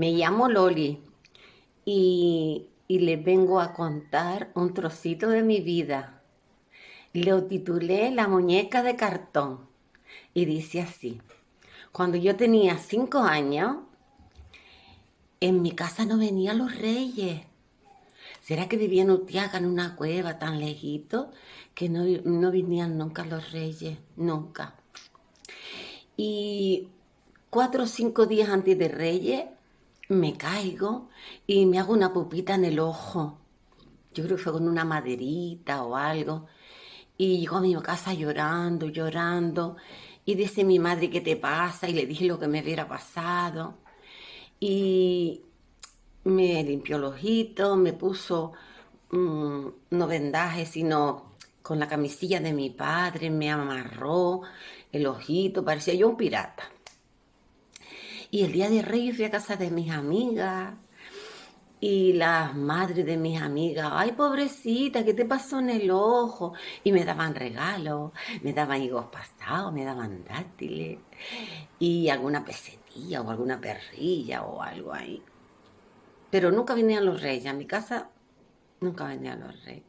Me llamo Loli y, y les vengo a contar un trocito de mi vida. Lo titulé La muñeca de cartón y dice así. Cuando yo tenía cinco años, en mi casa no venían los reyes. ¿Será que vivía en Utiaga, en una cueva tan lejito, que no, no vinían nunca los reyes? Nunca. Y cuatro o cinco días antes de reyes, me caigo y me hago una pupita en el ojo. Yo creo que fue con una maderita o algo. Y llego a mi casa llorando, llorando. Y dice mi madre, ¿qué te pasa? Y le dije lo que me hubiera pasado. Y me limpió el ojito, me puso mm, no vendaje, sino con la camisilla de mi padre, me amarró el ojito, parecía yo un pirata. Y el día de Reyes fui a casa de mis amigas y las madres de mis amigas, ay pobrecita, ¿qué te pasó en el ojo? Y me daban regalos, me daban higos pasados, me daban dátiles y alguna pesetilla o alguna perrilla o algo ahí. Pero nunca venían los reyes, a mi casa nunca venían los reyes.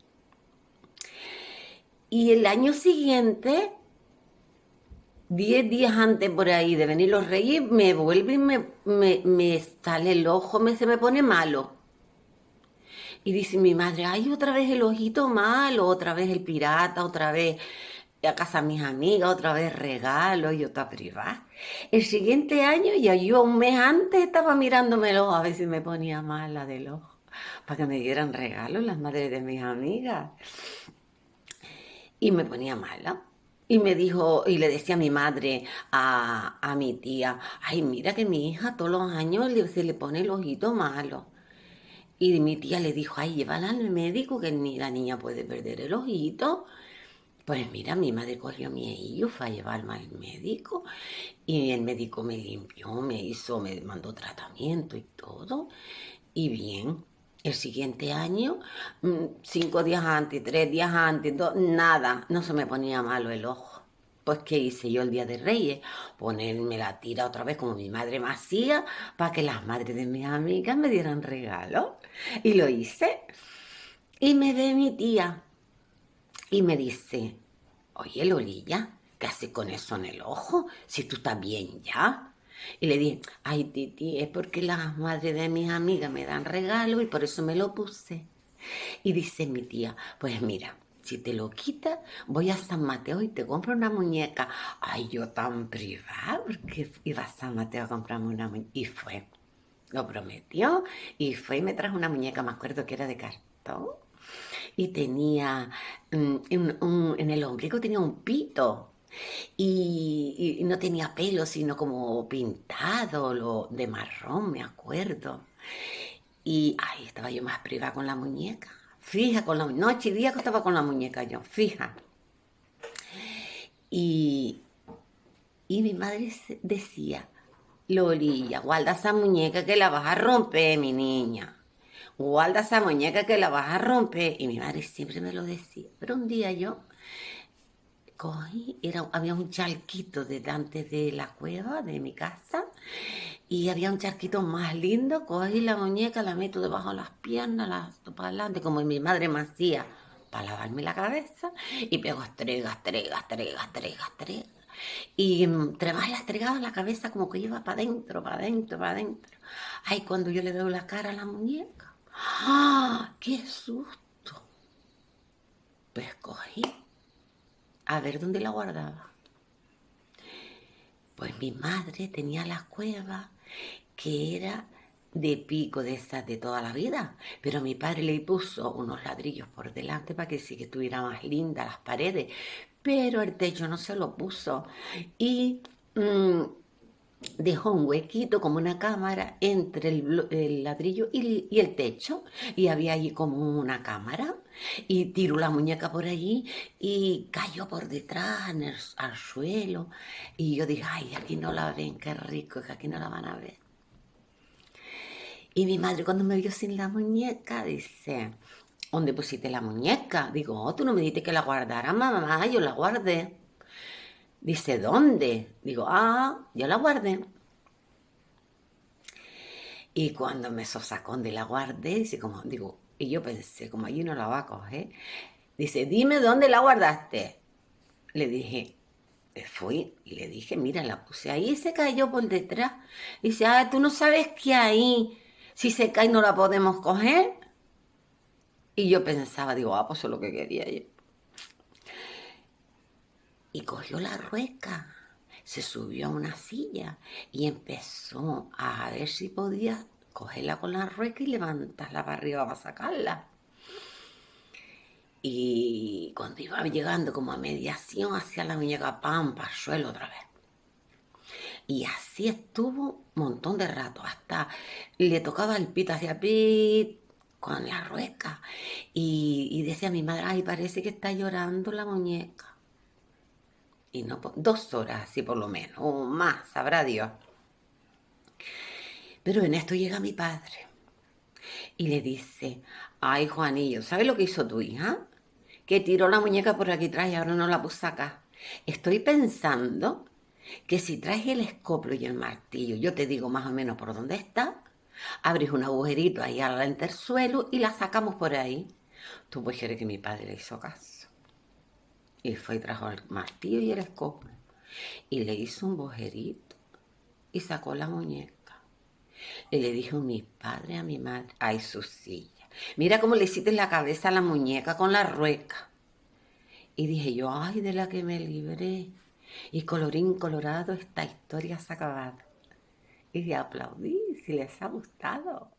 Y el año siguiente, diez días antes por ahí de venir los reyes, me vuelve y me, me, sale el ojo, me, se me pone malo. Y dice mi madre, ay, otra vez el ojito malo, otra vez el pirata, otra vez a casa de mis amigas, otra vez regalo y otra privada. El siguiente año, ya yo un mes antes estaba mirándome el ojo a ver si me ponía mala del ojo, para que me dieran regalos las madres de mis amigas. Y me ponía mala. Y me dijo, y le decía a mi madre, a, a mi tía, ay, mira que mi hija todos los años se le pone el ojito malo. Y mi tía le dijo, ay, llévala al médico que ni la niña puede perder el ojito. Pues mira, mi madre cogió mi hijo, fue a llevarme al médico y el médico me limpió, me hizo, me mandó tratamiento y todo. Y bien, el siguiente año, mm, cinco días antes, tres días antes, nada, no se me ponía malo el ojo. Pues, ¿qué hice yo el día de Reyes? Ponerme la tira otra vez como mi madre me hacía para que las madres de mis amigas me dieran regalo. Y lo hice. Y me ve mi tía y me dice, oye Lolilla, ¿qué haces con eso en el ojo? Si tú estás bien ya. Y le dije, ay Titi, es porque las madres de mis amigas me dan regalo y por eso me lo puse. Y dice mi tía, pues mira, si te lo quitas, voy a San Mateo y te compro una muñeca. Ay, yo tan privada, porque iba a San Mateo a comprarme una muñeca. Y fue, lo prometió, y fue y me trajo una muñeca, me acuerdo que era de cartón. Y tenía, mm, en el ombligo tenía un pito. Y, no tenía pelo, sino como pintado, lo de marrón, me acuerdo. Y ahí estaba yo más privada con la muñeca. Fija, con la noche y día estaba con la muñeca yo, fija. Y, y mi madre decía, Lolilla, guarda esa muñeca que la vas a romper, mi niña. Guarda esa muñeca que la vas a romper. Y mi madre siempre me lo decía. Pero un día yo cogí, era, había un charquito delante de la cueva de mi casa y había un charquito más lindo, cogí la muñeca, la meto debajo de las piernas, la para adelante, como mi madre me hacía, para lavarme la cabeza, y pego estrega, estrega, estrega, estrega, estrega. Y entre más la estregaba la cabeza como que iba para adentro, para adentro, para adentro. Ay, cuando yo le veo la cara a la muñeca, ¡ah! ¡Qué susto! Pues cogí a ver dónde la guardaba. Pues mi madre tenía la cueva que era de pico de esas de toda la vida, pero mi padre le puso unos ladrillos por delante para que sí que estuviera más linda las paredes, pero el techo no se lo puso y mm, dejó un huequito como una cámara entre el, ladrillo y, el techo y había allí como una cámara y tiró la muñeca por allí y cayó por detrás al suelo y yo dije, ay, aquí no la ven, qué rico, que aquí no la van a ver. Y mi madre cuando me vio sin la muñeca dice, ¿dónde pusiste la muñeca? Digo, oh, tú no me dijiste que la guardara, mamá, yo la guardé. Dice, ¿dónde? Digo, ah, yo la guardé. Y cuando me de la guardé, dice como, digo, y yo pensé, como allí no la va a coger, dice, dime dónde la guardaste. Le dije, fui y le dije, mira, la puse ahí y se cayó por detrás. Dice, ah, tú no sabes que ahí, si se cae no la podemos coger. Y yo pensaba, digo, ah, pues eso es lo que quería yo. Y cogió la rueca, se subió a una silla y empezó a ver si podía cogerla con la rueca y levantarla para arriba para sacarla. Y cuando iba llegando como a mediación hacia la muñeca, pam, para el suelo otra vez. Y así estuvo un montón de rato, hasta le tocaba el pito hacia pit con la rueca. Y, decía a mi madre, ay, parece que está llorando la muñeca. Y no, dos horas así por lo menos, o más, sabrá Dios. Pero en esto llega mi padre y le dice, ay Juanillo, ¿sabes lo que hizo tu hija? Que tiró la muñeca por aquí atrás y ahora no la puso acá. Estoy pensando que si traes el escoplo y el martillo, yo te digo más o menos por dónde está, abres un agujerito ahí al entersuelo y la sacamos por ahí. Tú puedes creer que mi padre le hizo caso. Y fue y trajo el martillo y el escoplo. Y le hizo un agujerito y sacó la muñeca. Y le dijo mi padre a mi madre, ay, su silla. Mira cómo le hiciste la cabeza a la muñeca con la rueca. Y dije yo, ay, de la que me libré. Y colorín colorado, esta historia se ha acabado. Aplaudí si les ha gustado.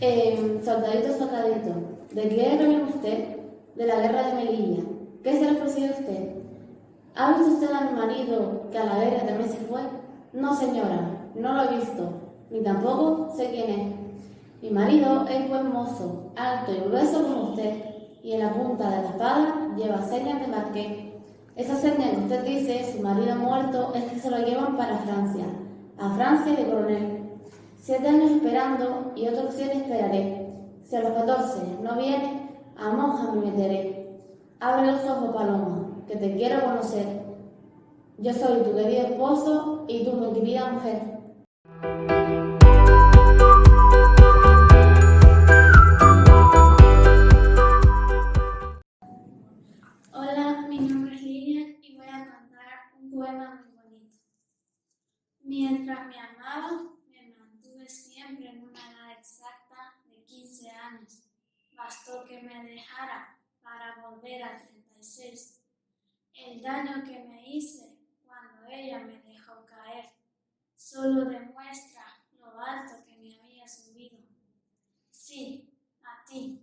Eh, soldadito, soldadito, ¿de qué viene usted? De la guerra de Melilla. ¿Qué se le ofreció a usted? ¿Ha visto usted a mi marido que a la guerra también se fue? No, señora, no lo he visto, ni tampoco sé quién es. Mi marido es buen mozo, alto y grueso como usted, y en la punta de la espada lleva señas de marqués. Esa seña que usted dice, su marido muerto, es que se lo llevan para Francia, a Francia de coronel. Siete años esperando y otros siete esperaré. Si a los catorce no viene, a monja me meteré. Abre los ojos, paloma, que te quiero conocer. Yo soy tu querido esposo y tu mi mujer. Hola, mi nombre bastó que me dejara para volver a 36. El daño que me hice cuando ella me dejó caer solo demuestra lo alto que me había subido. Sí, a ti.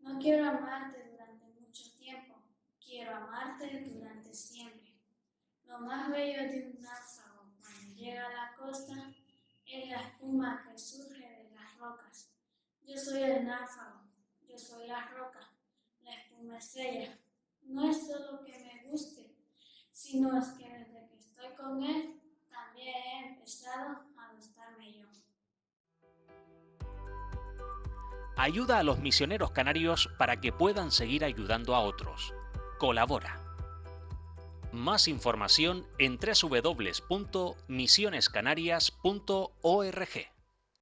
No quiero amarte durante mucho tiempo, quiero amarte durante siempre. Lo más bello de un náufrago cuando llega a la costa es la espuma que surge de las rocas. Yo soy el náufrago yo soy la roca, la espuma estrella. No es solo que me guste, sino es que desde que estoy con él, también he empezado a gustarme yo. Ayuda a los misioneros canarios para que puedan seguir ayudando a otros. Colabora. Más información en www.misionescanarias.org.